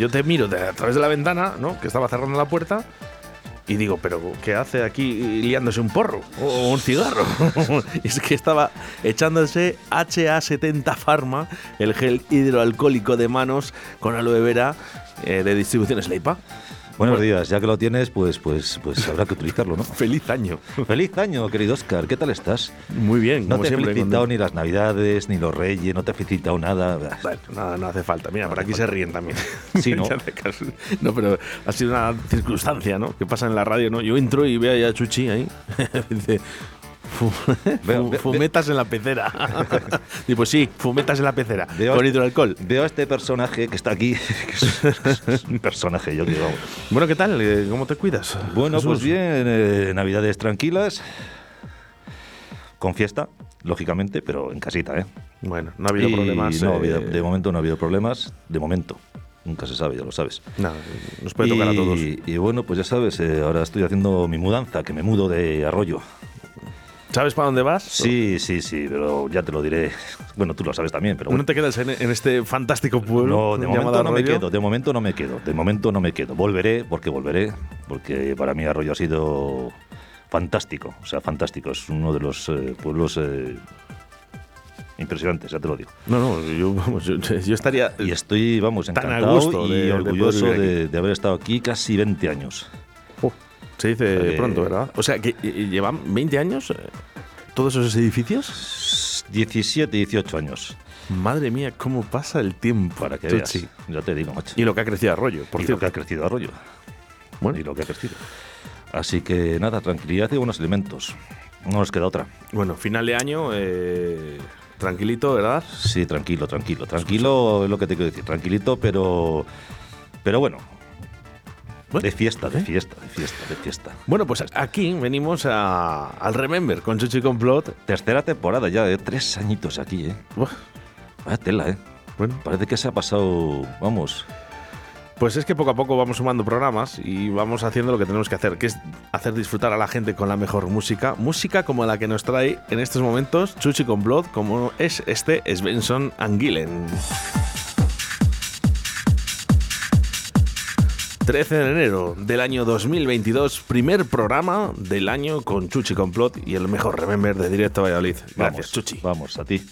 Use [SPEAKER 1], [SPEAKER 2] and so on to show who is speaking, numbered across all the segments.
[SPEAKER 1] Yo te miro a través de la ventana, ¿no? Que estaba cerrando la puerta. Y digo, pero ¿qué hace aquí liándose un porro o un cigarro? Es que estaba echándose HA70 Pharma, el gel hidroalcohólico de manos con aloe vera eh, de distribución Sleipa.
[SPEAKER 2] Buenos días, ya que lo tienes, pues, pues, pues habrá que utilizarlo, ¿no?
[SPEAKER 1] Feliz año.
[SPEAKER 2] Feliz año, querido Oscar, ¿qué tal estás?
[SPEAKER 1] Muy bien,
[SPEAKER 2] No
[SPEAKER 1] como
[SPEAKER 2] te he
[SPEAKER 1] siempre.
[SPEAKER 2] felicitado
[SPEAKER 1] con-
[SPEAKER 2] ni las navidades, ni los reyes, no te he felicitado nada.
[SPEAKER 1] Bueno, nada, no hace falta. Mira, por aquí se ríen también.
[SPEAKER 2] Sí, ¿no?
[SPEAKER 1] No, pero ha sido una circunstancia, ¿no? Que pasa en la radio, ¿no? Yo entro y veo a Chuchi ahí. Dice. "Fu-
[SPEAKER 2] Veo-
[SPEAKER 1] fu-
[SPEAKER 2] ve-
[SPEAKER 1] fumetas en la pecera. y pues sí, fumetas en la pecera.
[SPEAKER 2] Veo-
[SPEAKER 1] con hidroalcohol.
[SPEAKER 2] Veo a este personaje que está aquí, que es, es un personaje, yo digo.
[SPEAKER 1] Bueno, ¿qué tal? Eh, ¿Cómo te cuidas?
[SPEAKER 2] Bueno,
[SPEAKER 1] Jesús?
[SPEAKER 2] pues bien, eh, navidades tranquilas, con fiesta, lógicamente, pero en casita, ¿eh?
[SPEAKER 1] Bueno, no ha habido
[SPEAKER 2] Y
[SPEAKER 1] problemas.
[SPEAKER 2] No,
[SPEAKER 1] eh,
[SPEAKER 2] habido- de momento no ha habido problemas, de momento. Nunca se sabe, ya lo sabes.
[SPEAKER 1] nada, nos puede tocar a
[SPEAKER 2] Y-
[SPEAKER 1] todos.
[SPEAKER 2] Y bueno, pues ya sabes, eh, ahora estoy haciendo mi mudanza, que me mudo de arroyo.
[SPEAKER 1] ¿Sabes para dónde vas?
[SPEAKER 2] Sí, sí, sí, pero ya te lo diré. Bueno, tú lo sabes también, pero
[SPEAKER 1] ¿No
[SPEAKER 2] bueno.
[SPEAKER 1] te quedas en, en este fantástico pueblo?
[SPEAKER 2] No, de momento no me quedo, de momento no me quedo, de momento no me quedo. Volveré, porque volveré, porque para mí Arroyo ha sido fantástico, o sea, fantástico. Es uno de los eh, pueblos eh, impresionantes, ya te lo digo.
[SPEAKER 1] No, no, yo, vamos, yo, yo estaría.
[SPEAKER 2] Y estoy, vamos,
[SPEAKER 1] Tan a
[SPEAKER 2] encantado
[SPEAKER 1] gusto
[SPEAKER 2] y
[SPEAKER 1] de-
[SPEAKER 2] orgulloso de, de haber estado aquí casi 20 años.
[SPEAKER 1] Oh, se dice
[SPEAKER 2] Eh,
[SPEAKER 1] pronto, ¿verdad? O sea, que llevan 20 años eh, todos esos edificios.
[SPEAKER 2] 17, 18 años,
[SPEAKER 1] Madre mía, cómo pasa el tiempo.
[SPEAKER 2] para que veas. Ya te digo, macho.
[SPEAKER 1] Y lo que ha crecido Arroyo, por
[SPEAKER 2] y lo
[SPEAKER 1] cierto.
[SPEAKER 2] que ha crecido Arroyo.
[SPEAKER 1] Bueno.
[SPEAKER 2] Y lo que ha crecido. Así que nada, tranquilidad y buenos elementos. No nos queda otra.
[SPEAKER 1] Bueno, final de año, eh, tranquilito, ¿verdad?
[SPEAKER 2] Sí, tranquilo, tranquilo. Tranquilo es lo que te quiero decir. Tranquilito, pero. Pero bueno.
[SPEAKER 1] Bueno,
[SPEAKER 2] De fiesta, de fiesta, de fiesta, de fiesta.
[SPEAKER 1] Bueno, pues aquí venimos a- al Remember con Chuchi Complot.
[SPEAKER 2] Tercera temporada ya, de tres añitos aquí, ¿eh?
[SPEAKER 1] Uf,
[SPEAKER 2] Vaya tela, ¿eh?
[SPEAKER 1] bueno,
[SPEAKER 2] Parece que se ha pasado. Vamos.
[SPEAKER 1] pues es que poco a poco vamos sumando programas y vamos haciendo lo que tenemos que hacer, que es hacer disfrutar a la gente con la mejor música. Música como la que nos trae en estos momentos Chuchi Complot, como es este Svensson Anguilen. 13 de enero del año 2022, primer programa del año con Chuchi Complot y el mejor Remember de Directo Valladolid. Gracias,
[SPEAKER 2] Vamos,
[SPEAKER 1] Chuchi.
[SPEAKER 2] Vamos, a ti.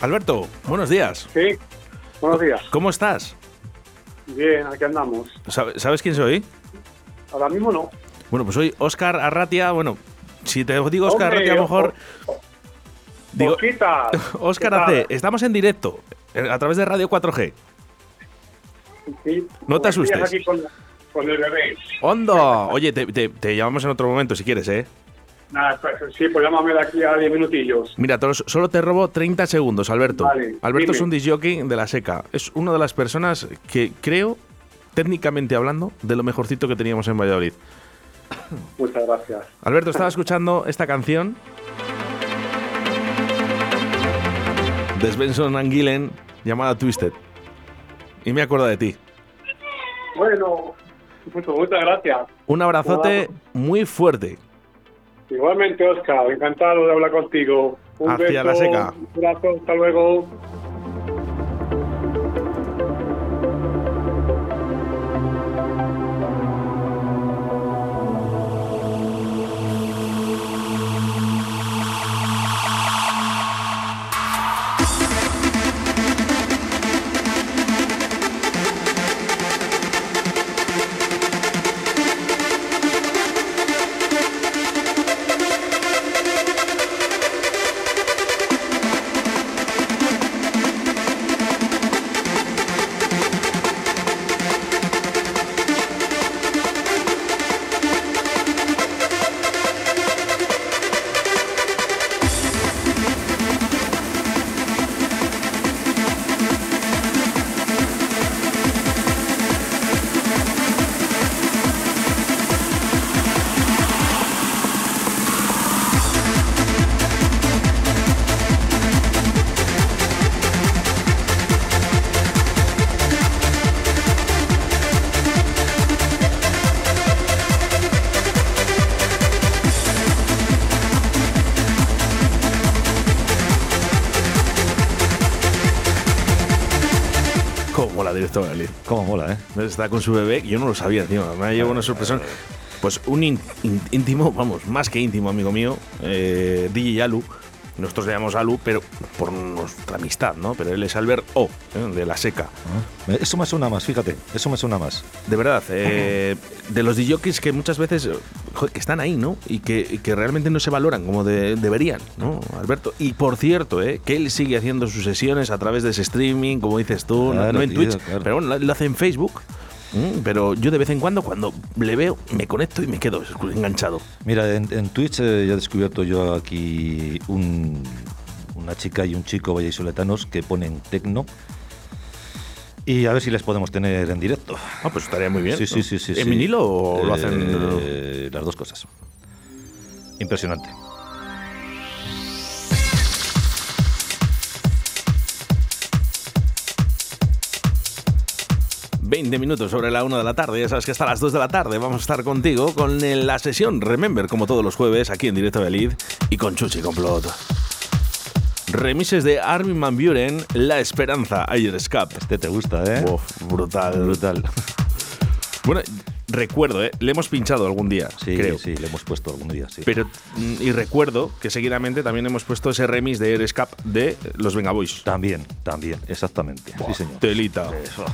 [SPEAKER 1] Alberto, buenos días.
[SPEAKER 3] Sí, buenos días.
[SPEAKER 1] ¿Cómo estás?
[SPEAKER 3] Bien, aquí andamos.
[SPEAKER 1] ¿Sabe- ¿Sabes quién soy?
[SPEAKER 3] Ahora mismo no.
[SPEAKER 1] Bueno, pues soy Óscar Arratia. Bueno, si te digo
[SPEAKER 3] Hombre,
[SPEAKER 1] Arratia, a lo mejor.
[SPEAKER 3] o- o-
[SPEAKER 1] Digo,
[SPEAKER 3] Osquitas,
[SPEAKER 1] Óscar
[SPEAKER 3] ¿qué tal?
[SPEAKER 1] AC, estamos en directo eh, a través de Radio 4G.
[SPEAKER 3] Sí,
[SPEAKER 1] No te asustes.
[SPEAKER 3] aquí con, con el bebé.
[SPEAKER 1] ¡Hondo! Oye, te, te- te llamamos en otro momento si quieres, ¿eh?
[SPEAKER 3] Nada, pues, sí, pues llámame de aquí a 10 minutillos.
[SPEAKER 1] Mira, solo te robo 30 segundos, Alberto.
[SPEAKER 3] Vale,
[SPEAKER 1] Alberto
[SPEAKER 3] dime.
[SPEAKER 1] es un disjockey de la seca. Es una de las personas que creo, técnicamente hablando, de lo mejorcito que teníamos en Valladolid.
[SPEAKER 3] Muchas gracias.
[SPEAKER 1] Alberto, estaba escuchando esta canción de Svensson and Gillen llamada Twisted. Y me acuerdo de ti.
[SPEAKER 3] Bueno, pues muchas gracias.
[SPEAKER 1] Un abrazote muy fuerte.
[SPEAKER 3] Igualmente, Oscar, encantado de hablar contigo. Un
[SPEAKER 1] Hacia
[SPEAKER 3] beso,
[SPEAKER 1] la seca.
[SPEAKER 3] Un abrazo, hasta luego.
[SPEAKER 1] Está con su bebé, yo no lo sabía, tío. Me llevado una sorpresa. Pues un ín- ín- íntimo, vamos, más que íntimo amigo mío, eh, DJ Yalu. Nosotros le llamamos Alu, pero por nuestra amistad, ¿no? Pero él es Albert O, ¿eh? de la seca.
[SPEAKER 2] Ah, Eso me suena más, fíjate. Eso me suena más.
[SPEAKER 1] De verdad, eh, de los DJs que muchas veces joder, que están ahí, ¿no? Y que, y que realmente no se valoran como de- deberían, ¿no, Alberto? Y por cierto, ¿eh? que él sigue haciendo sus sesiones a través de ese streaming, como dices tú, no-
[SPEAKER 2] Claro,
[SPEAKER 1] no, en
[SPEAKER 2] tío,
[SPEAKER 1] Twitch,
[SPEAKER 2] claro.
[SPEAKER 1] pero bueno, lo hace en Facebook. ¿M? Pero yo de vez en cuando, cuando le veo, me conecto y me quedo enganchado.
[SPEAKER 2] Mira, en, en Twitch eh, ya he descubierto yo aquí un- una chica y un chico vallisoletanos que ponen tecno. Y a ver si les podemos tener en directo.
[SPEAKER 1] Ah, pues estaría muy bien.
[SPEAKER 2] Sí,
[SPEAKER 1] ¿no?
[SPEAKER 2] sí, sí, sí.
[SPEAKER 1] ¿En
[SPEAKER 2] sí.
[SPEAKER 1] vinilo o lo hacen...?
[SPEAKER 2] Eh, las dos cosas. Impresionante.
[SPEAKER 1] 20 minutos sobre la 1 de la tarde. Ya sabes que hasta las 2 de la tarde vamos a estar contigo con el- la sesión Remember, como todos los jueves, aquí en directo de Lid y con Chuchi Complot. Remises de Armin Van Buren, La Esperanza, Ayer Escape.
[SPEAKER 2] Este te gusta, ¿eh?
[SPEAKER 1] Uf, brutal.
[SPEAKER 2] Brutal.
[SPEAKER 1] Bueno, recuerdo, ¿eh? Le hemos pinchado algún día,
[SPEAKER 2] Sí,
[SPEAKER 1] creo.
[SPEAKER 2] sí, le hemos puesto algún día, sí.
[SPEAKER 1] Pero, mm, y recuerdo que seguidamente también hemos puesto ese remix de Air Escape de los Venga Boys.
[SPEAKER 2] También, también, exactamente. sí, señor.
[SPEAKER 1] Telita.
[SPEAKER 2] Eso.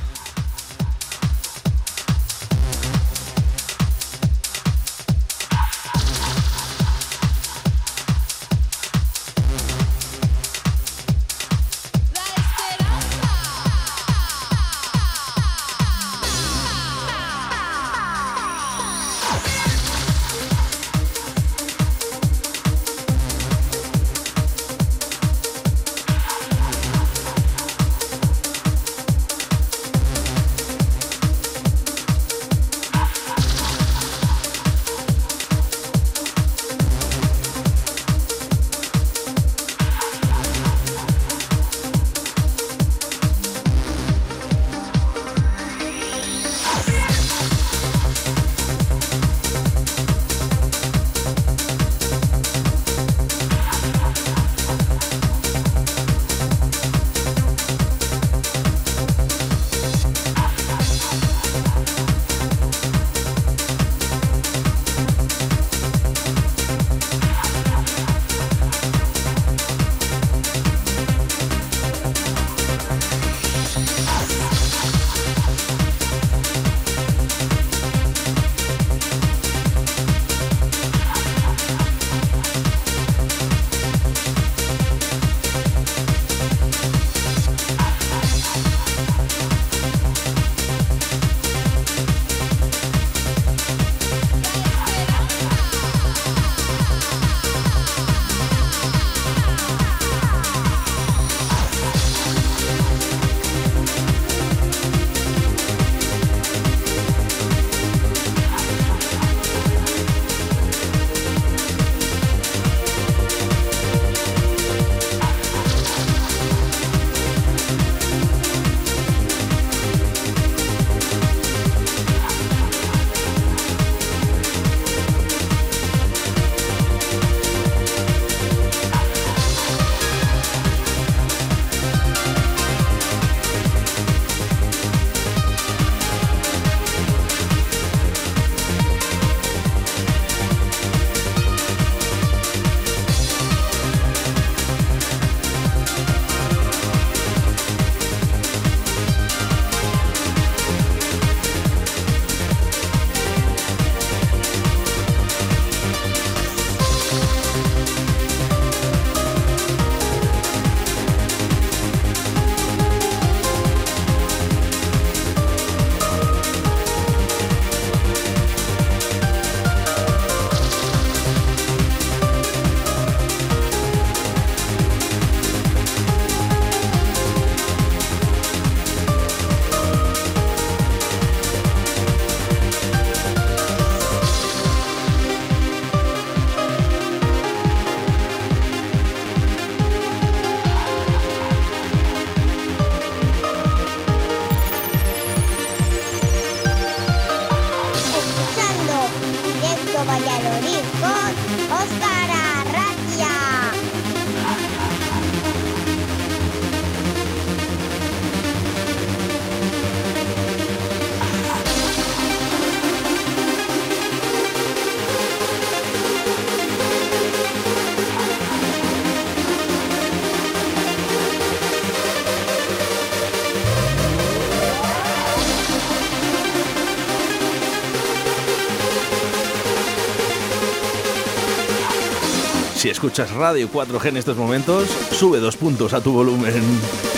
[SPEAKER 1] Escuchas Radio 4G en estos momentos, sube dos puntos a tu volumen.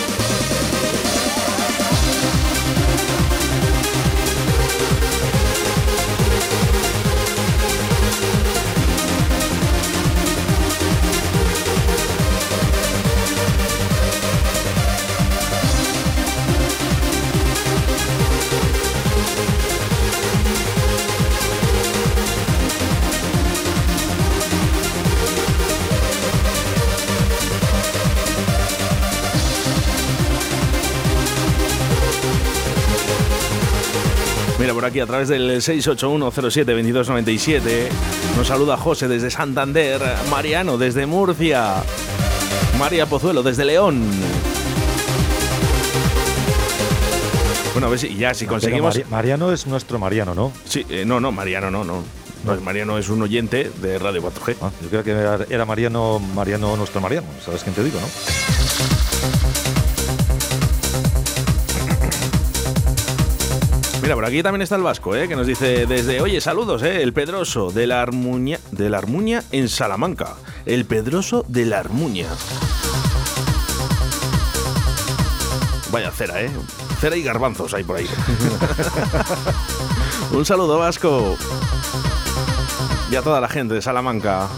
[SPEAKER 1] Por aquí a través del 681072297 nos saluda José desde Santander, Mariano desde Murcia, María Pozuelo desde León. Bueno, a ver si ya si conseguimos.
[SPEAKER 4] Mari- Mariano es nuestro Mariano, ¿no?
[SPEAKER 1] Sí, eh, no, no, Mariano no, no. No, es Mariano es un oyente de Radio 4G.
[SPEAKER 4] Ah, yo creo que era Mariano, Mariano, nuestro Mariano. ¿Sabes quién te digo, no?
[SPEAKER 1] Mira, por aquí también está el Vasco, ¿eh? que nos dice desde, oye, saludos, ¿eh? el Pedroso de la Armuña, de la Armuña en Salamanca. El Pedroso de la Armuña. Vaya cera, ¿eh? Cera y garbanzos hay por ahí. Un saludo, Vasco. Y a toda la gente de Salamanca.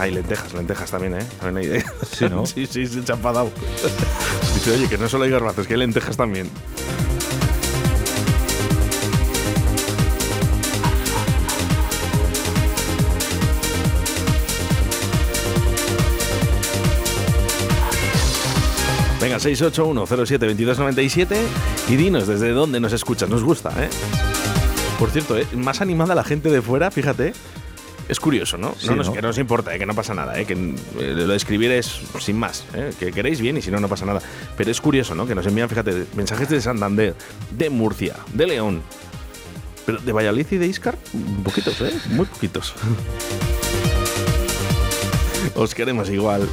[SPEAKER 1] Hay lentejas, lentejas también, ¿eh? También hay-
[SPEAKER 4] Sí, ¿no?
[SPEAKER 1] sí, sí, se ha enfadado. Dice, oye, que no solo hay garbanzos, que hay lentejas también. Venga, 681-07-2297 y dinos desde dónde nos escuchas. Nos gusta, ¿eh? Por cierto, ¿eh? más animada la gente de fuera, fíjate. Es curioso, ¿no?
[SPEAKER 4] Sí,
[SPEAKER 1] no, nos,
[SPEAKER 4] ¿no?
[SPEAKER 1] Que no nos importa, ¿eh? que no pasa nada, ¿eh? que eh, lo de escribir es sin más. ¿eh? Que queréis bien y si no, no pasa nada. Pero es curioso, ¿no? Que nos envían, fíjate, mensajes de Santander, de Murcia, de León. Pero de Valladolid y de Iscar, poquitos, ¿eh? Muy poquitos. Os queremos igual.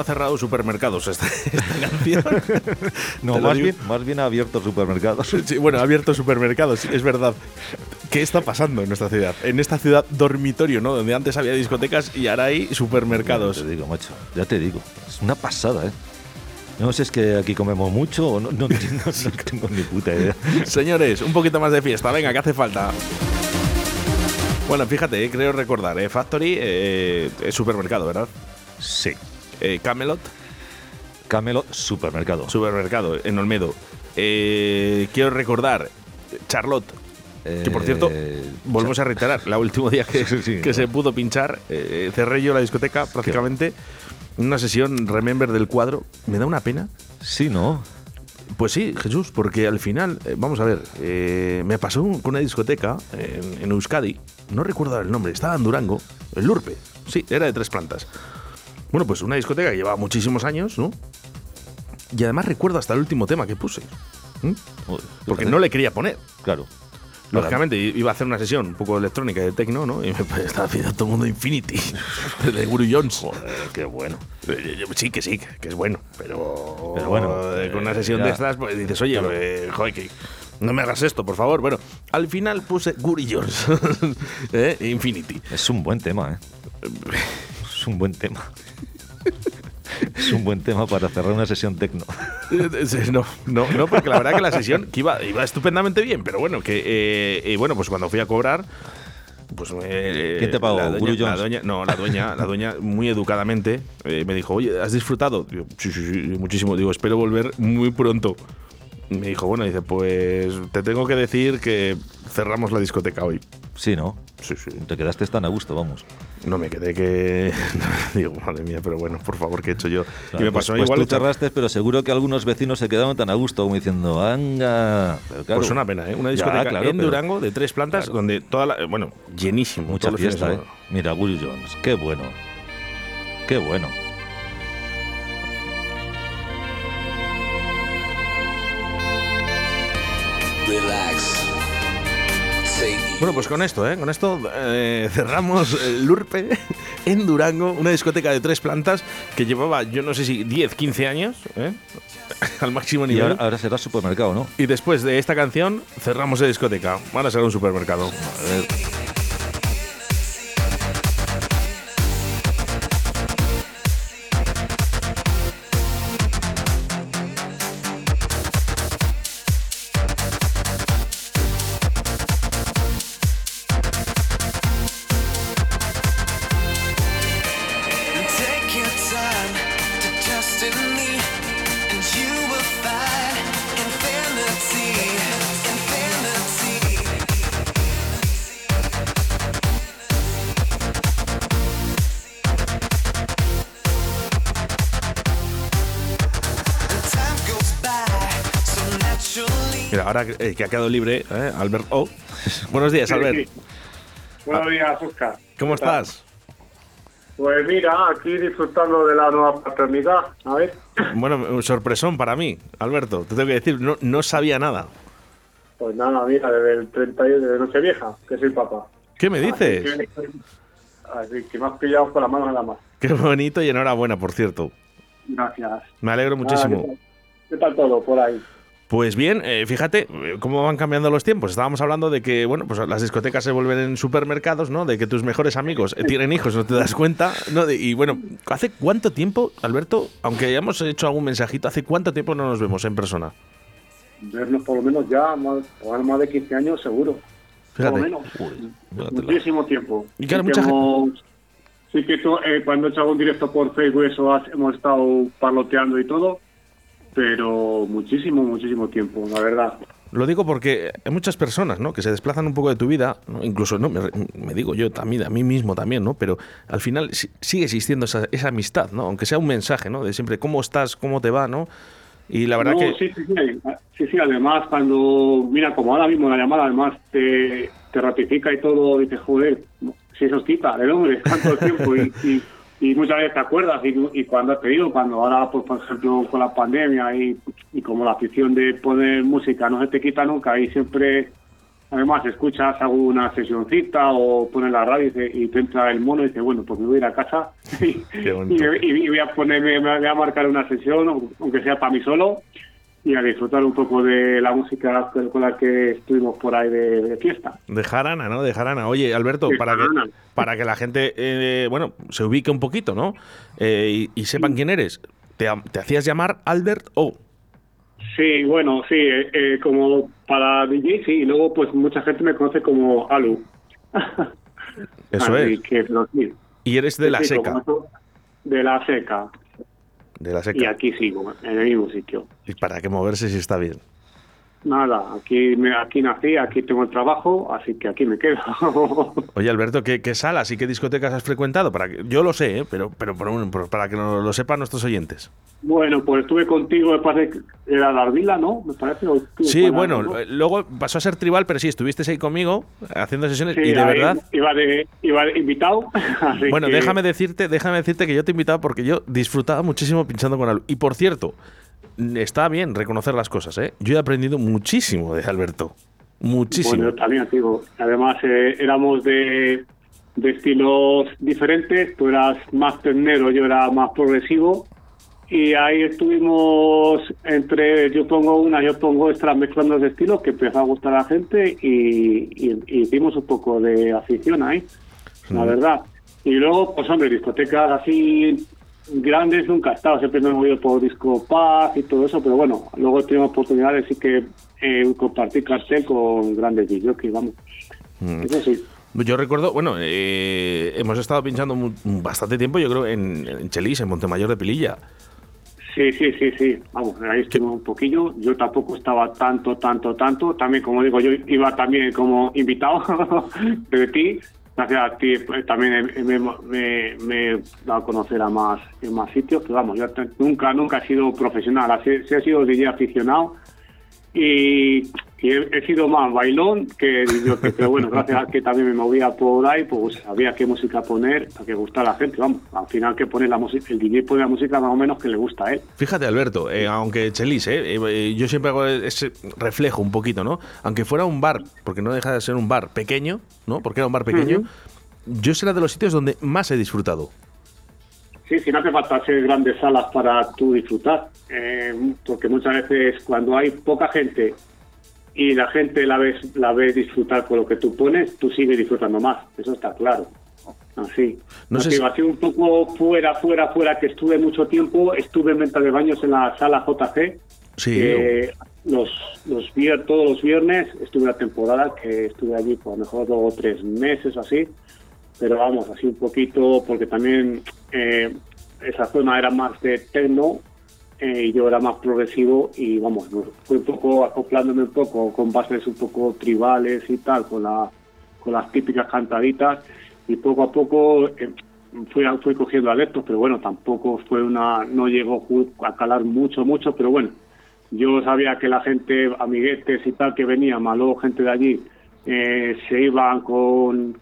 [SPEAKER 1] Ha cerrado supermercados esta, esta canción.
[SPEAKER 4] No, más bien, más bien ha abierto supermercados.
[SPEAKER 1] Sí, bueno, ha abierto supermercados, es verdad. ¿Qué está pasando en nuestra ciudad? En esta ciudad dormitorio, ¿no? Donde antes había discotecas y ahora hay
[SPEAKER 4] Ya
[SPEAKER 1] supermercados.
[SPEAKER 4] te digo, macho. Ya te digo. Es una pasada, ¿eh? No sé si es que aquí comemos mucho o no, no tengo ni puta idea.
[SPEAKER 1] Señores, un poquito más de fiesta, venga, que hace falta. Bueno, fíjate, eh, creo recordar, eh, Factory eh, es supermercado, ¿verdad?
[SPEAKER 4] Sí.
[SPEAKER 1] Eh, Camelot,
[SPEAKER 2] Camelo Supermercado.
[SPEAKER 1] Supermercado, en Olmedo. Eh, quiero recordar, Charlotte, que por cierto,
[SPEAKER 2] Eh,
[SPEAKER 1] volvemos a reiterar, la último día que,
[SPEAKER 2] Sí, sí,
[SPEAKER 1] que
[SPEAKER 2] no.
[SPEAKER 1] se pudo pinchar, cerré yo la discoteca prácticamente, en una sesión Remember del cuadro. Me da una pena.
[SPEAKER 2] Sí, ¿no?
[SPEAKER 1] Pues sí, Jesús, porque al final, eh, vamos a ver, eh, me pasó un- con una discoteca en, en Euskadi, no recuerdo el nombre, estaba en Durango, el Lurpe, sí, era de tres plantas. Bueno, pues una discoteca que llevaba muchísimos años, ¿no? Y además recuerdo hasta el último tema que puse, porque no le quería poner.
[SPEAKER 2] Claro.
[SPEAKER 1] Lógicamente, iba a hacer una sesión un poco electrónica de techno, ¿no? Y me pues, estaba pidiendo todo el mundo Infinity, de Guru Jones.
[SPEAKER 2] Joder, qué bueno.
[SPEAKER 1] Eh, yo- Sí, que sí, que es bueno, pero,
[SPEAKER 2] Pero bueno,
[SPEAKER 1] eh, con una
[SPEAKER 2] eh,
[SPEAKER 1] sesión
[SPEAKER 2] ya.
[SPEAKER 1] de estas, pues dices, oye, eh, joder, que no me hagas esto, por favor. Bueno, al final puse Guri Jones, ¿eh? Infinity.
[SPEAKER 2] Es un buen tema, ¿eh? Es un buen tema. Es un buen tema para cerrar una sesión tecno.
[SPEAKER 1] No, no, no, porque la verdad que la sesión que iba, iba estupendamente bien, pero bueno, que eh, y bueno, pues cuando fui a cobrar, pues eh,
[SPEAKER 2] ¿Quién te pagó?
[SPEAKER 1] La
[SPEAKER 2] ¿Guru
[SPEAKER 1] dueña, la dueña- no, la dueña, la dueña muy educadamente eh, me dijo, oye, ¿has disfrutado? Digo, sí, sí, sí, muchísimo. Digo, espero volver muy pronto. Me dijo, bueno, dice, pues te tengo que decir que cerramos la discoteca hoy.
[SPEAKER 2] Sí, ¿no?
[SPEAKER 1] Sí, sí.
[SPEAKER 2] Te quedaste tan a gusto, vamos.
[SPEAKER 1] No me quedé que. Digo, madre mía, pero bueno, por favor, ¿qué he hecho yo? y me
[SPEAKER 2] Claro, pues-
[SPEAKER 1] pasó
[SPEAKER 2] pues,
[SPEAKER 1] igual.
[SPEAKER 2] tú
[SPEAKER 1] esta-
[SPEAKER 2] cerraste, pero seguro que algunos vecinos se quedaron tan a gusto como diciendo, ¡anga! Pero claro,
[SPEAKER 1] Pues una pena, ¿eh? Una
[SPEAKER 2] Ya,
[SPEAKER 1] discoteca
[SPEAKER 2] claro,
[SPEAKER 1] en
[SPEAKER 2] pero
[SPEAKER 1] Durango de tres plantas
[SPEAKER 2] Claro.
[SPEAKER 1] donde toda la. Bueno, llenísimo.
[SPEAKER 2] Mucha fiesta, ¿eh? Mira, Guru Jones, qué bueno. Qué bueno.
[SPEAKER 1] Bueno, pues con esto, ¿eh? Con esto eh, cerramos el Lurpe en Durango, una discoteca de tres plantas que llevaba, yo no sé si 10, 15 años, ¿eh? Al máximo
[SPEAKER 2] Y
[SPEAKER 1] nivel.
[SPEAKER 2] ahora, ahora será supermercado, ¿no?
[SPEAKER 1] Y después de esta canción, cerramos la discoteca. Van a ser un supermercado.
[SPEAKER 2] A ver.
[SPEAKER 1] Eh, que ha quedado libre, ¿eh? Albert O. Buenos días, Albert.
[SPEAKER 3] sí. Buenos días, Oscar.
[SPEAKER 1] ¿Cómo estás?
[SPEAKER 3] Pues mira, aquí disfrutando de la nueva paternidad. A ver.
[SPEAKER 1] Bueno, un sorpresón para mí, Alberto. Te tengo que decir, no, no sabía nada.
[SPEAKER 3] Pues nada, mira, desde el 31 de Nochevieja, que soy papá.
[SPEAKER 1] ¿Qué me dices?
[SPEAKER 3] Así que, así que me has pillado con la mano en la mano.
[SPEAKER 1] Qué bonito y enhorabuena, por cierto.
[SPEAKER 3] Gracias.
[SPEAKER 1] Me alegro muchísimo.
[SPEAKER 3] Ah, ¿qué, tal? ¿Qué tal todo por ahí?
[SPEAKER 1] Pues bien, eh, fíjate eh, cómo van cambiando los tiempos. Estábamos hablando de que, bueno, pues las discotecas se vuelven en supermercados, ¿no? De que tus mejores amigos eh, tienen hijos, no te das cuenta, ¿no? De- y bueno, ¿hace cuánto tiempo, Alberto, aunque hayamos hecho algún mensajito, hace cuánto tiempo no nos vemos en persona?
[SPEAKER 3] Vernos por lo menos ya más, más de 15 años seguro.
[SPEAKER 1] Fíjate.
[SPEAKER 3] Por lo menos. Muchísimo tiempo.
[SPEAKER 1] Y claro, mucha
[SPEAKER 3] que hemos- sí que tú, eh, cuando he hecho algún directo por Facebook eso has- hemos estado parloteando y todo, pero muchísimo, muchísimo tiempo, la verdad.
[SPEAKER 1] Lo digo porque hay muchas personas, ¿no? Que se desplazan un poco de tu vida, ¿no? incluso, ¿no? Me, me digo yo también, a mí mismo también, ¿no? Pero al final si- sigue existiendo esa, esa amistad, ¿no? Aunque sea un mensaje, ¿no? De siempre, ¿cómo estás? ¿Cómo te va? ¿no? Y la verdad
[SPEAKER 3] No,
[SPEAKER 1] que...
[SPEAKER 3] sí, sí, sí, sí, sí, además cuando, mira, como ahora mismo la llamada además te, te ratifica y todo, dices, joder, si eso os quita el hombre, tanto tiempo y, y, y muchas veces te acuerdas y, y cuando has pedido, cuando ahora, pues, por ejemplo, con la pandemia y, y como la afición de poner música no se te quita nunca y siempre, además, escuchas alguna sesioncita o pones la radio y, te- y te entra el mono y dices, bueno, pues me voy a ir a casa y, voy a ponerme, me voy a marcar una sesión, aunque sea para mí solo, y a disfrutar un poco de la música con la que estuvimos por ahí de, de fiesta.
[SPEAKER 1] De jarana, ¿no? De jarana. Oye, Alberto,
[SPEAKER 3] De
[SPEAKER 1] para que, para que la gente, eh, bueno, se ubique un poquito, ¿no? Eh, y, y sepan quién eres. Te, hacías llamar Albert O.
[SPEAKER 3] Sí, bueno, sí, eh, eh, como para DJ, sí, y luego pues mucha gente me conoce como Alu.
[SPEAKER 1] Eso
[SPEAKER 3] Así
[SPEAKER 1] es.
[SPEAKER 3] que, pero sí.
[SPEAKER 1] Y eres de la
[SPEAKER 3] Sí,
[SPEAKER 1] seca.
[SPEAKER 3] eso, De la seca.
[SPEAKER 1] De la
[SPEAKER 3] y
[SPEAKER 1] seca.
[SPEAKER 3] aquí sigo, en el mismo sitio.
[SPEAKER 1] ¿Y para qué moverse si está bien?
[SPEAKER 3] Nada, aquí me, aquí nací, aquí tengo el trabajo, así que aquí me quedo.
[SPEAKER 1] Oye, Alberto, ¿qué, qué salas y qué discotecas has frecuentado? Para que, yo lo sé, ¿eh? pero, pero, para que lo, lo sepan nuestros oyentes.
[SPEAKER 3] bueno, pues estuve contigo, me parece que era la Ardila, ¿no? Me parece.
[SPEAKER 1] Sí, bueno, eh, luego pasó a ser tribal, pero sí, estuviste ahí conmigo haciendo sesiones
[SPEAKER 3] Sí,
[SPEAKER 1] y de
[SPEAKER 3] ahí
[SPEAKER 1] verdad...
[SPEAKER 3] Iba de, iba de invitado. así
[SPEAKER 1] Bueno,
[SPEAKER 3] que-
[SPEAKER 1] déjame decirte, déjame decirte que yo te invitaba porque yo disfrutaba muchísimo pinchando con Alberto. Y por cierto, está bien reconocer las cosas, ¿eh? Yo he aprendido muchísimo de Alberto. Muchísimo.
[SPEAKER 3] Bueno, yo también, digo. Además, eh, éramos de, de estilos diferentes. Tú eras más ternero, yo era más progresivo. Y ahí estuvimos entre yo pongo una, yo pongo extra mezclando de estilos que empezó a gustar a la gente y, y- y hicimos un poco de afición ahí, la verdad. Y luego, pues hombre, discotecas así grandes nunca he estado, siempre me he movido por Disco Paz y todo eso, pero bueno, luego he tenido oportunidades sí que eh, compartir cartel con grandes DJs, vamos. Eso sí.
[SPEAKER 1] Yo recuerdo, bueno, eh, hemos estado pinchando bastante tiempo, yo creo, en, en Chelis, en Montemayor de Pililla.
[SPEAKER 3] Sí, sí, sí, sí. Vamos, ahí estuvimos un poquillo. Yo tampoco estaba tanto, tanto, tanto. También, como digo, yo iba también como invitado de ti. Gracias a ti pues, también me, me- he dado a conocer a más, en más sitios. Pero vamos, yo nunca, nunca he sido profesional. He sido DJ aficionado. Y, y he, he sido más bailón que yo, que- pero bueno, gracias a que también me movía por ahí, pues sabía qué música poner para que gustara a la gente. Vamos, al final que pone la música, el DJ pone la música más o menos que le gusta a él.
[SPEAKER 1] Fíjate, Alberto, eh, aunque Chelis, eh, eh, yo siempre hago ese reflejo un poquito, ¿no? Aunque fuera un bar, porque no deja de ser un bar pequeño, ¿no? Porque era un bar pequeño, yo será de los sitios donde más he disfrutado.
[SPEAKER 3] Sí, sí, no hace falta ser grandes salas para tú disfrutar, eh, porque muchas veces cuando hay poca gente y la gente la ves la ves disfrutar con lo que tú pones, tú sigues disfrutando más, eso está claro. Así. No
[SPEAKER 1] sé
[SPEAKER 3] sé
[SPEAKER 1] si-
[SPEAKER 3] así un poco fuera, fuera, fuera, que estuve mucho tiempo, estuve en venta de baños en la sala JC,
[SPEAKER 1] Sí,
[SPEAKER 3] que los, los vier- todos los viernes estuve una temporada que estuve allí por a lo mejor dos o tres meses o así, pero vamos, así un poquito, porque también eh, esa zona era más de techno eh, yo era más progresivo y vamos, fui un poco acoplándome un poco con bases un poco tribales y tal, con, la, con las típicas cantaditas. Y poco a poco eh, fui, fui cogiendo adeptos, pero bueno, tampoco fue una, no llegó a calar mucho, mucho, pero bueno, yo sabía que la gente, amiguetes y tal que venían, más luego gente de allí, eh, se iban con,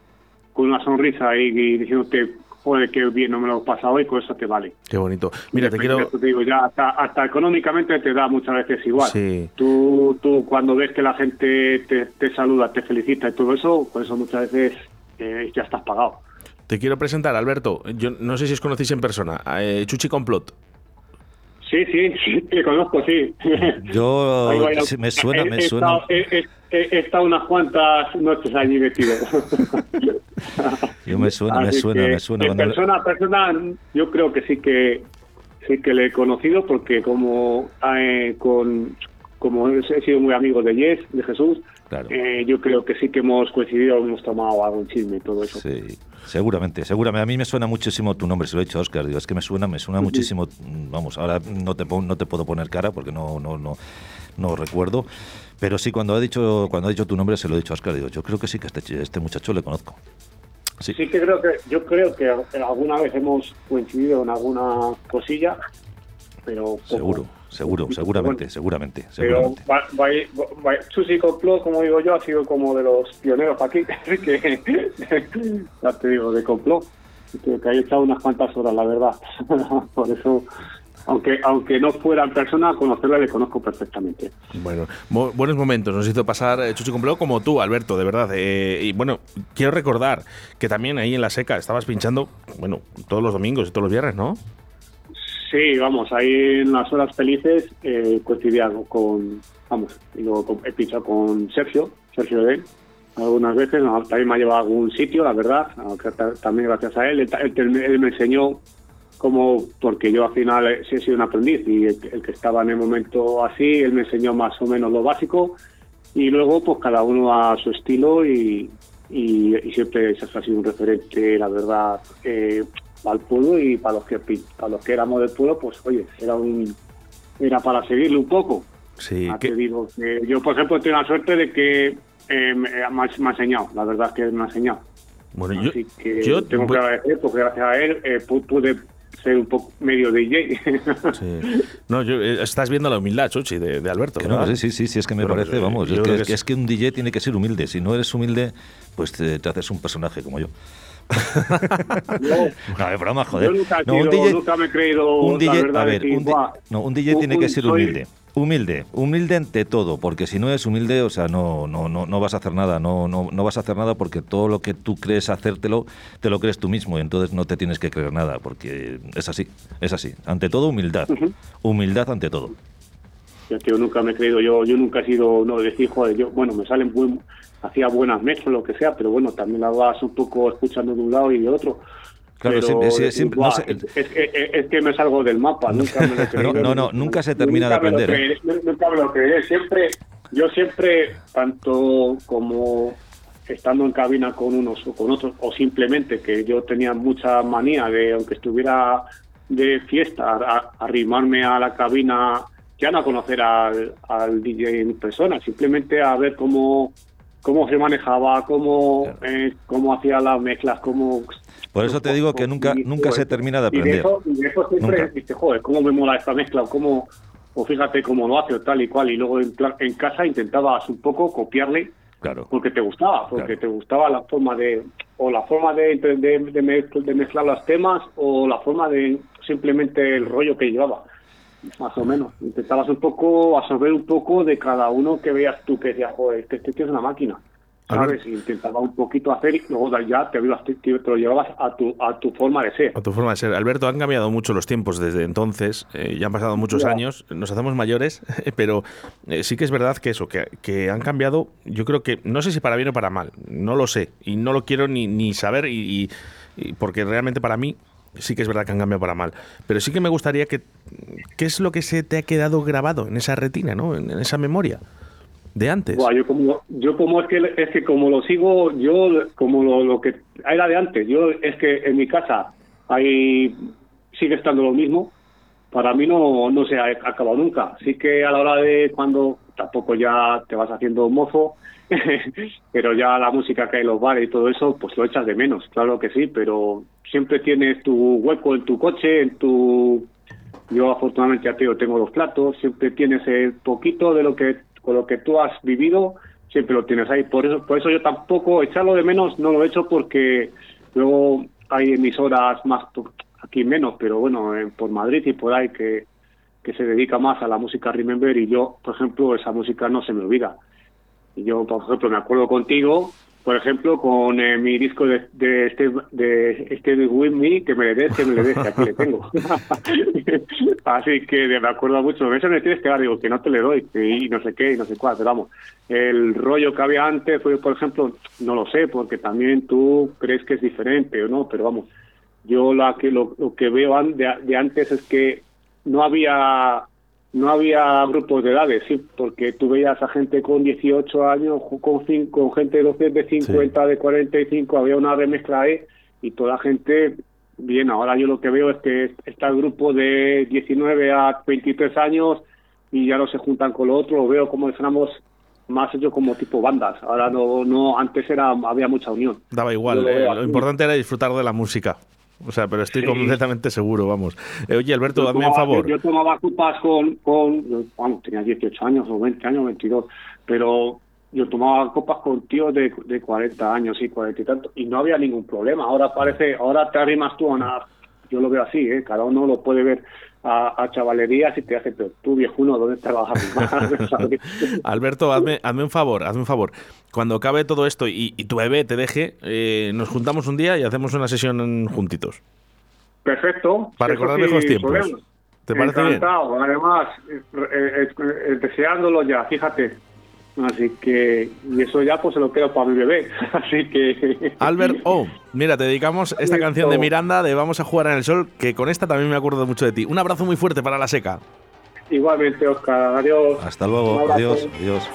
[SPEAKER 3] con una sonrisa y, y diciéndote, joder, qué bien no me lo he pasado hoy, con eso te vale.
[SPEAKER 1] qué bonito. Mira, te quiero...
[SPEAKER 3] te digo, ya hasta, hasta económicamente te da muchas veces igual.
[SPEAKER 1] Sí.
[SPEAKER 3] Tú, tú cuando ves que la gente te, te saluda, te felicita y todo eso, por eso muchas veces eh, ya estás pagado.
[SPEAKER 1] Te quiero presentar, Alberto. Yo no sé si os conocéis en persona. eh, Chuchi Complot.
[SPEAKER 3] Sí, sí, sí, te conozco, sí.
[SPEAKER 2] Yo, me suena, me
[SPEAKER 3] he
[SPEAKER 2] suena.
[SPEAKER 3] estado- He, estado unas cuantas noches allí metido.
[SPEAKER 2] Yo me suena, me suena, me suena.
[SPEAKER 3] En
[SPEAKER 2] cuando-
[SPEAKER 3] persona a persona, yo creo que sí que sí que le he conocido porque como eh, con como he sido muy amigo de Yes, de Jesús,
[SPEAKER 2] Claro.
[SPEAKER 3] eh, yo creo que sí que hemos coincidido, hemos tomado algún chisme y todo eso.
[SPEAKER 2] Sí, seguramente, seguramente. A mí me suena muchísimo tu nombre, se lo he dicho a Oscar. Digo, es que me suena, me suena muchísimo. mm, Vamos, ahora no te, no te puedo poner cara porque no, no, no, no recuerdo. Pero sí, cuando ha dicho, cuando ha dicho tu nombre, se lo he dicho a Oscar. Digo, yo creo que sí que este, este muchacho le conozco. Sí,
[SPEAKER 3] Sí que creo que yo creo que alguna vez hemos coincidido en alguna cosilla, pero poco.
[SPEAKER 2] seguro, seguro, seguramente,
[SPEAKER 3] Bueno,
[SPEAKER 2] seguramente,
[SPEAKER 3] Pero
[SPEAKER 2] seguramente.
[SPEAKER 3] va- va- va- Susi Complot, como digo yo, ha sido como de los pioneros aquí, que ya te digo, de complot. Que, que he echado unas cuantas horas, la verdad. Por eso, aunque aunque no fuera en persona, conocerla le conozco perfectamente.
[SPEAKER 1] Bueno, bu- buenos momentos nos hizo pasar eh, Chuchi Complot como tú, Alberto, de verdad. eh, y bueno, quiero recordar que también ahí en la seca estabas pinchando, bueno, todos los domingos y todos los viernes, ¿no?
[SPEAKER 3] Sí, vamos, ahí en las horas felices eh, coincidía con, vamos, luego con- he pinchado con Sergio, Sergio Edén, algunas veces, no, también me ha llevado a algún sitio, la verdad, también gracias a él, él, él- él me enseñó como, porque yo al final eh, sí he sido un aprendiz y el, el que estaba en el momento así, él me enseñó más o menos lo básico y luego pues cada uno a su estilo y, y, y siempre ha sido un referente, la verdad, eh, al pueblo y para los que para los que éramos del pueblo, pues oye, era un era para seguirle un poco.
[SPEAKER 1] Sí,
[SPEAKER 3] Ah,
[SPEAKER 1] que-
[SPEAKER 3] te digo que yo, por ejemplo, tengo la suerte de que eh, me, me ha me ha enseñado, la verdad es que me ha enseñado.
[SPEAKER 1] bueno, yo,
[SPEAKER 3] Así que
[SPEAKER 1] yo
[SPEAKER 3] tengo
[SPEAKER 1] voy-
[SPEAKER 3] que agradecer porque gracias a él eh, pu- pude ser un poco medio DJ.
[SPEAKER 1] sí. No, yo, eh, estás viendo la humildad, Chuchi, de, de Alberto,
[SPEAKER 2] Que no, sí, sí, sí, sí, es que me parece,
[SPEAKER 1] eh,
[SPEAKER 2] vamos,
[SPEAKER 1] yo
[SPEAKER 2] es que,
[SPEAKER 1] que
[SPEAKER 2] es que un DJ tiene que ser humilde. Si no eres humilde, pues te, te haces un personaje como yo. No, es broma, joder.
[SPEAKER 3] Yo nunca,
[SPEAKER 2] No, un
[SPEAKER 3] sido-
[SPEAKER 2] DJ,
[SPEAKER 3] nunca me he creído
[SPEAKER 2] un
[SPEAKER 3] la
[SPEAKER 2] DJ,
[SPEAKER 3] verdad
[SPEAKER 2] a
[SPEAKER 3] de
[SPEAKER 2] ver,
[SPEAKER 3] decir,
[SPEAKER 2] un, di-
[SPEAKER 3] "Buah,
[SPEAKER 2] no, un DJ
[SPEAKER 3] un-
[SPEAKER 2] tiene que ser
[SPEAKER 3] soy-
[SPEAKER 2] humilde. Humilde, humilde ante todo, porque si no es humilde, o sea, no, no, no, no vas a hacer nada, no, no, no vas a hacer nada porque todo lo que tú crees hacértelo, te lo crees tú mismo, y entonces no te tienes que creer nada, porque es así, es así. Ante todo, humildad. Humildad ante todo.
[SPEAKER 3] Ya que yo nunca me he creído, yo, yo nunca he sido, no, decir, joder, yo, bueno, me salen buen, hacía buenas mezclas, lo que sea, pero bueno, también la vas un poco escuchando de un lado y de otro.
[SPEAKER 2] Claro, siempre- siempre- no
[SPEAKER 3] "Buah,
[SPEAKER 2] sé,
[SPEAKER 3] es, es- es- es que me salgo del mapa, nunca me lo he creído.
[SPEAKER 2] No, no, no, nunca se termina de
[SPEAKER 3] Nunca me lo
[SPEAKER 2] aprender, ¿eh?
[SPEAKER 3] Nunca me lo creeré, siempre, yo siempre, tanto como estando en cabina con unos o con otros, o simplemente que yo tenía mucha manía de, aunque estuviera de fiesta, a- arrimarme a la cabina, ya no a conocer al, al DJ en persona, simplemente a ver cómo cómo se manejaba, cómo, eh, cómo hacía las mezclas, cómo...
[SPEAKER 2] Por eso te digo que nunca,
[SPEAKER 3] y-
[SPEAKER 2] nunca se termina de
[SPEAKER 3] y
[SPEAKER 2] aprender.
[SPEAKER 3] eso, y de eso siempre
[SPEAKER 2] Nunca.
[SPEAKER 3] dices, joder, cómo me mola esta mezcla, o cómo, o fíjate cómo lo hace, o tal y cual, y luego en, en casa intentabas un poco copiarle
[SPEAKER 2] Claro.
[SPEAKER 3] porque te gustaba, porque
[SPEAKER 2] Claro.
[SPEAKER 3] te gustaba la forma de, o la forma de, de mezclar los temas, o la forma de simplemente el rollo que llevaba, más o menos. Intentabas un poco absorber un poco de cada uno que veas tú que decías, joder, este, este tío es una máquina. ¿Sabes? Y intentaba un poquito hacer y luego ya te, te, te lo llevabas a tu, a tu forma de ser.
[SPEAKER 1] A tu forma de ser. Alberto, han cambiado mucho los tiempos desde entonces, eh, ya han pasado muchos
[SPEAKER 3] Ya.
[SPEAKER 1] años, nos hacemos mayores, pero eh, sí que es verdad que eso, que, que han cambiado, yo creo que, no sé si para bien o para mal, no lo sé, y no lo quiero ni, ni saber, y, y- y porque realmente para mí sí que es verdad que han cambiado para mal, pero sí que me gustaría que, ¿qué es lo que se te ha quedado grabado en esa retina, ¿no? en, esa memoria de antes?
[SPEAKER 3] Buah, yo como yo como es que es que como lo sigo yo como lo, lo que era de antes yo es que en mi casa ahí sigue estando lo mismo para mí no no se ha acabado nunca sí que a la hora de cuando tampoco ya te vas haciendo mozo pero ya la música que hay en los bares y todo eso pues lo echas de menos claro que sí pero siempre tienes tu hueco en tu coche en tu yo afortunadamente ya tengo los platos, siempre tienes el poquito de lo que con lo que tú has vivido, siempre lo tienes ahí. Por eso, por eso yo tampoco echarlo de menos no lo he hecho porque luego hay emisoras más aquí menos, pero bueno, eh, por Madrid y por ahí que que se dedica más a la música Remember y yo, por ejemplo, esa música no se me olvida. Y yo, por ejemplo, me acuerdo contigo, por ejemplo, con eh, mi disco de, de este de de With Me, que me le des, que me le des, que aquí le tengo. Así que me acuerdo mucho. Eso me tienes que dar, digo, que no te le doy, que- y no sé qué, y no sé cuál, pero vamos. El rollo que había antes fue, por ejemplo, no lo sé, porque también tú crees que es diferente o no, pero vamos. Yo la que lo, lo que veo de, de antes es que no había no había grupos de edades, sí, porque tú veías a gente con 18 años, con, con gente de 12, de 50, de 45, había una remezcla ahí y toda la gente, bien, ahora yo lo que veo es que está el grupo de 19 a 23 años y ya no se juntan con lo otro, lo veo como éramos más hecho como tipo bandas, ahora no, no antes era había mucha unión.
[SPEAKER 1] Daba igual,
[SPEAKER 3] lo
[SPEAKER 1] eh, lo importante era disfrutar de la música. O sea, pero estoy
[SPEAKER 3] Sí.
[SPEAKER 1] completamente seguro, vamos. Eh, oye, Alberto,
[SPEAKER 3] Yo
[SPEAKER 1] dame un favor.
[SPEAKER 3] Yo, tomaba copas con, con vamos, tenía 18 años o 20 años, 22, pero yo tomaba copas con tíos de, de 40 años y 40 y tanto, y no había ningún problema. Ahora parece, ahora te arrimas tú a una, yo lo veo así, ¿eh? cada uno lo puede ver a, a chavalerías y te hace, pero tú viejuno, ¿dónde? ¿Sabes?
[SPEAKER 1] Alberto, hazme, hazme un favor, hazme un favor. Cuando acabe todo esto y, y tu bebé te deje, eh, nos juntamos un día y hacemos una sesión juntitos.
[SPEAKER 3] Perfecto.
[SPEAKER 1] Para recordar
[SPEAKER 3] sí
[SPEAKER 1] viejos tiempos.
[SPEAKER 3] podemos.
[SPEAKER 1] ¿Te parece bien?
[SPEAKER 3] Además, eh, eh, eh, deseándolo ya, fíjate. Así que, y eso ya pues se lo quedo para mi bebé. Así que.
[SPEAKER 1] Albert, oh, mira, te dedicamos esta
[SPEAKER 3] Alberto.
[SPEAKER 1] canción de Miranda de Vamos a jugar en el sol, que con esta también me acuerdo mucho de ti. Un abrazo muy fuerte para la seca.
[SPEAKER 3] Igualmente, Oscar. Adiós.
[SPEAKER 2] Hasta luego. Adiós. Adiós.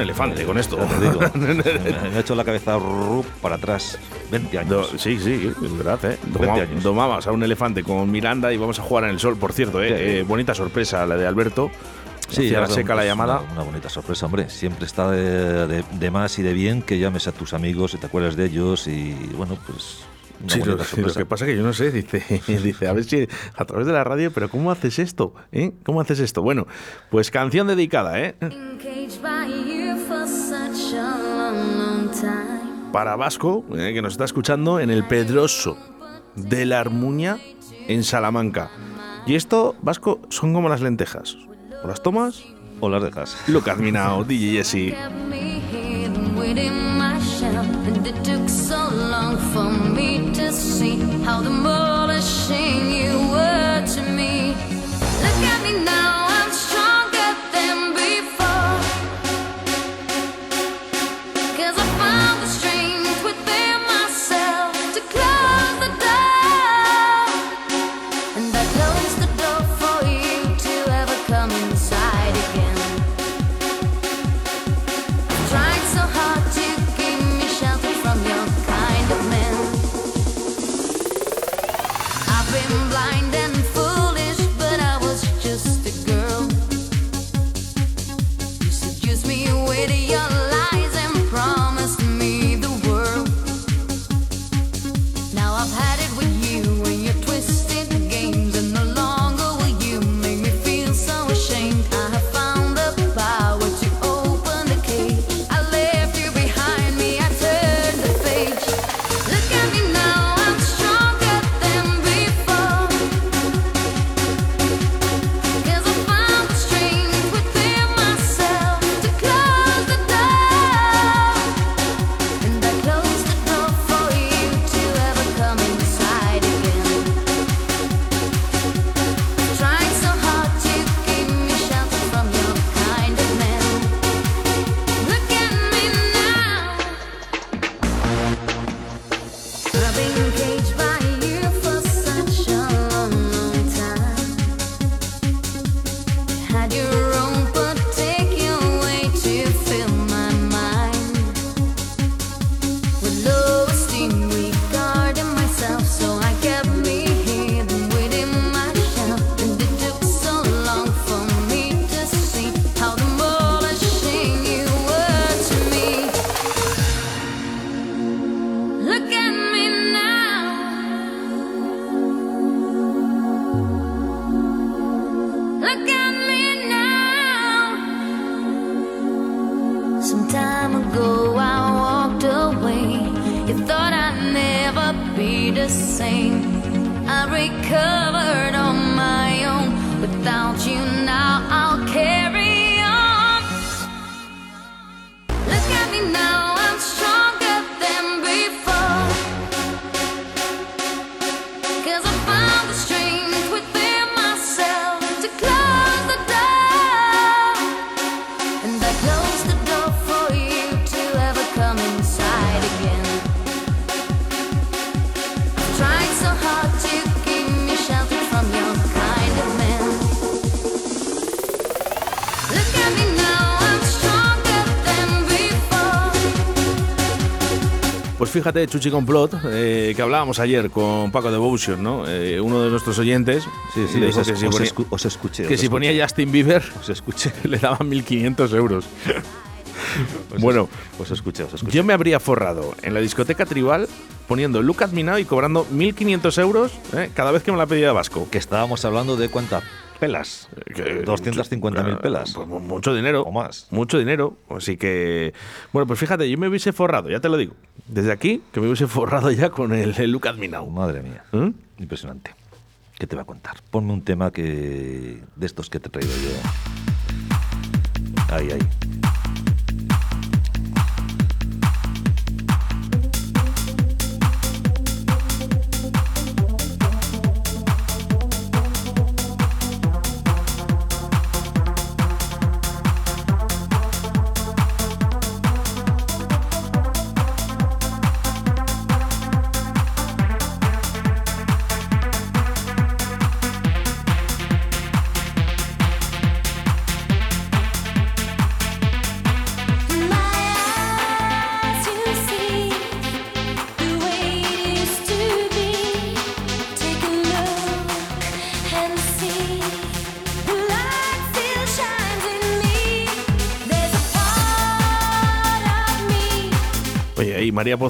[SPEAKER 1] Un elefante con esto.
[SPEAKER 2] Te digo. me, ha hecho la cabeza para atrás. 20
[SPEAKER 1] Do-
[SPEAKER 2] años.
[SPEAKER 1] sí, sí, es verdad, ¿eh? Doma-
[SPEAKER 2] años.
[SPEAKER 1] domabas a un elefante con Miranda y vamos a jugar en el sol, por cierto, ¿eh?
[SPEAKER 2] Sí.
[SPEAKER 1] Eh, bonita sorpresa la de Alberto.
[SPEAKER 2] Sí, dado
[SPEAKER 1] seca la
[SPEAKER 2] un-
[SPEAKER 1] llamada.
[SPEAKER 2] Una, una bonita sorpresa, hombre. Siempre está de, de- de más y de bien que llames a tus amigos y te acuerdas de ellos y, bueno, pues. Una
[SPEAKER 1] Sí, lo, que pasa es que yo no sé, dice, dice, a ver si a través de la radio, pero ¿cómo haces esto? ¿Eh? ¿Cómo haces esto? Bueno, pues canción dedicada, ¿eh? Para Vasco, ¿eh? que nos está escuchando en el Pedroso de la Armuña, en Salamanca. Y esto, Vasco, son como las lentejas. ¿O las tomas?
[SPEAKER 2] O las dejas.
[SPEAKER 1] Look at me now, DJ Jesse.
[SPEAKER 5] Within my shell, and it took so long for me to see how demolishing you
[SPEAKER 1] fíjate, Chuchi Complot, eh, que hablábamos ayer con Paco Devotion, ¿no? Eh, uno de nuestros oyentes.
[SPEAKER 2] Sí, sí, os,
[SPEAKER 1] que si
[SPEAKER 2] os
[SPEAKER 1] ponía,
[SPEAKER 2] escu- os escuché.
[SPEAKER 1] que
[SPEAKER 2] os
[SPEAKER 1] si
[SPEAKER 2] escuché.
[SPEAKER 1] ponía Justin Bieber,
[SPEAKER 2] Os escuché.
[SPEAKER 1] le daban 1.500 euros. bueno,
[SPEAKER 2] Os escuché, os escuché.
[SPEAKER 1] yo me habría forrado en la discoteca tribal poniendo Me Now y cobrando 1.500 euros eh, cada vez que me la pedía Vasco.
[SPEAKER 2] Que estábamos hablando de cuántas pelas.
[SPEAKER 1] Que-
[SPEAKER 2] 250.000 pelas.
[SPEAKER 1] Pues mu- mucho dinero.
[SPEAKER 2] O más.
[SPEAKER 1] Mucho dinero. Así que. Bueno, pues fíjate, yo me hubiese forrado, ya te lo digo. Desde aquí, que me hubiese forrado ya con el, el Now.
[SPEAKER 2] Madre mía.
[SPEAKER 1] ¿Eh?
[SPEAKER 2] Impresionante. ¿Qué te va a contar? Ponme un tema que de estos que te he traído yo. Ahí, ahí.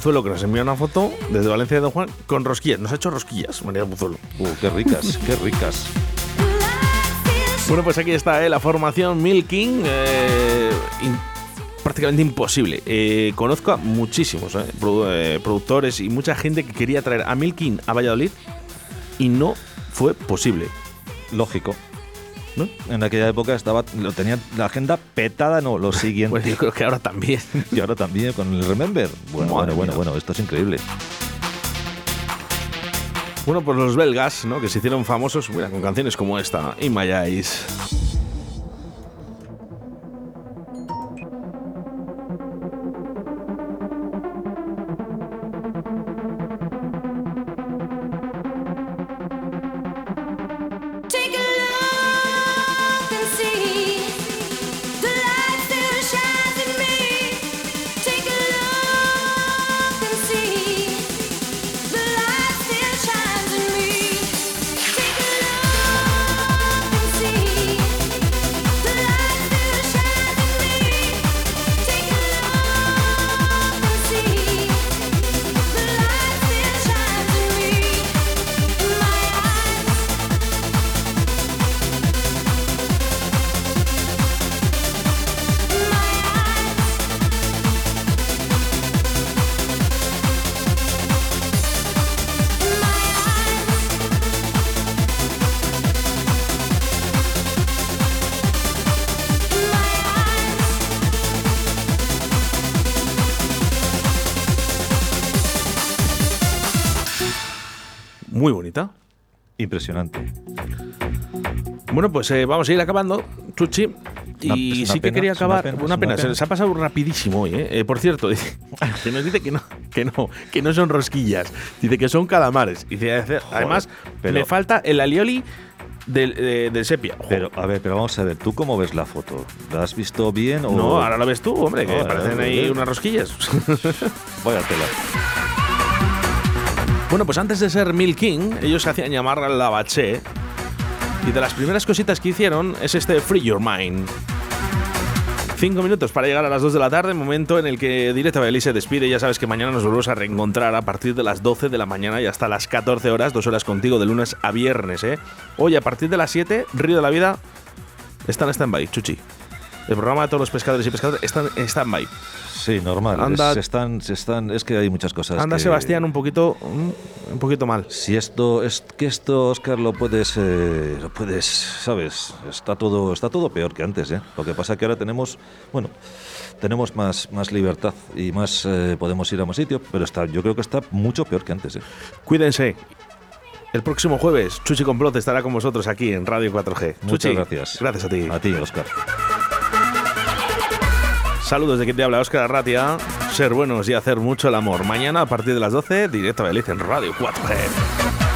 [SPEAKER 1] Pozuelo, que nos envió una foto desde Valencia de Don Juan con rosquillas. Nos ha hecho rosquillas, María Pozuelo.
[SPEAKER 2] Uh, qué ricas, qué ricas.
[SPEAKER 1] Bueno, pues aquí está eh, la formación Milking. eh, prácticamente imposible. Eh, conozco a muchísimos produ- eh, productores y mucha gente que quería traer a Milking a Valladolid y no fue posible.
[SPEAKER 2] Lógico.
[SPEAKER 1] ¿No?
[SPEAKER 2] En aquella época estaba, lo tenía la agenda petada, no, lo siguiente.
[SPEAKER 1] Pues yo creo que ahora también.
[SPEAKER 2] Y ahora también con el Remember. Bueno, bueno, bueno, bueno, esto es increíble.
[SPEAKER 1] Bueno, pues los belgas, ¿no? Que se hicieron famosos mira, con canciones como esta, In My Eyes. Muy bonita.
[SPEAKER 2] Impresionante.
[SPEAKER 1] Bueno, pues eh, vamos a ir acabando, Chuchi. Y sí que
[SPEAKER 2] pena,
[SPEAKER 1] quería
[SPEAKER 2] una
[SPEAKER 1] acabar.
[SPEAKER 2] pena,
[SPEAKER 1] Una pena,
[SPEAKER 2] una
[SPEAKER 1] se
[SPEAKER 2] pena.
[SPEAKER 1] les ha pasado rapidísimo hoy, ¿eh? Eh, por cierto, dice- que nos dice que no, que no, que no son rosquillas. Dice que son calamares. Y dice, además,
[SPEAKER 2] pero-
[SPEAKER 1] me falta el alioli del, eh, del sepia. Ojo.
[SPEAKER 2] Pero, a ver, pero vamos a ver, ¿tú cómo ves la foto? ¿La has visto bien o.?
[SPEAKER 1] no, ahora lo ves tú, hombre, que
[SPEAKER 2] No,
[SPEAKER 1] parecen
[SPEAKER 2] ahora-
[SPEAKER 1] ahí unas rosquillas.
[SPEAKER 2] Vaya tela.
[SPEAKER 1] Bueno, pues antes de ser Mil King, ellos se hacían llamar la Bache. Y de las primeras cositas que hicieron es este Free Your Mind. Cinco minutos para llegar a las 2 de la tarde, momento en el que Directo Valladolid se despide. Ya sabes que mañana nos volvemos a reencontrar a partir de las 12 de la mañana y hasta las 14 horas, dos horas contigo de lunes a viernes. ¿eh? Hoy a partir de las 7, Río de la Vida está en stand-by, Chuchi. El programa de todos los pescadores y pescadoras está en stand-by.
[SPEAKER 2] Sí, normal.
[SPEAKER 1] Anda-
[SPEAKER 2] es, están, se están, es que hay muchas cosas.
[SPEAKER 1] Anda
[SPEAKER 2] que-
[SPEAKER 1] Sebastián un poquito, un poquito mal.
[SPEAKER 2] Si esto es que esto, Oscar, lo puedes, eh, lo puedes, sabes, está todo, está todo peor que antes, ¿eh? Lo que pasa que ahora tenemos, bueno, tenemos más, más libertad y más eh, podemos ir a más sitio, pero está, yo creo que está mucho peor que antes, ¿eh?
[SPEAKER 1] Cuídense. El próximo jueves, Chuchi Complot estará con vosotros aquí en Radio 4G.
[SPEAKER 2] Muchas
[SPEAKER 1] Chuchi,
[SPEAKER 2] gracias.
[SPEAKER 1] Gracias a ti.
[SPEAKER 2] A ti, Oscar.
[SPEAKER 1] Saludos de quien te habla, Óscar Arratia. Ser buenos y hacer mucho el amor. Mañana a partir de las 12, directo a Belice en Radio 4G.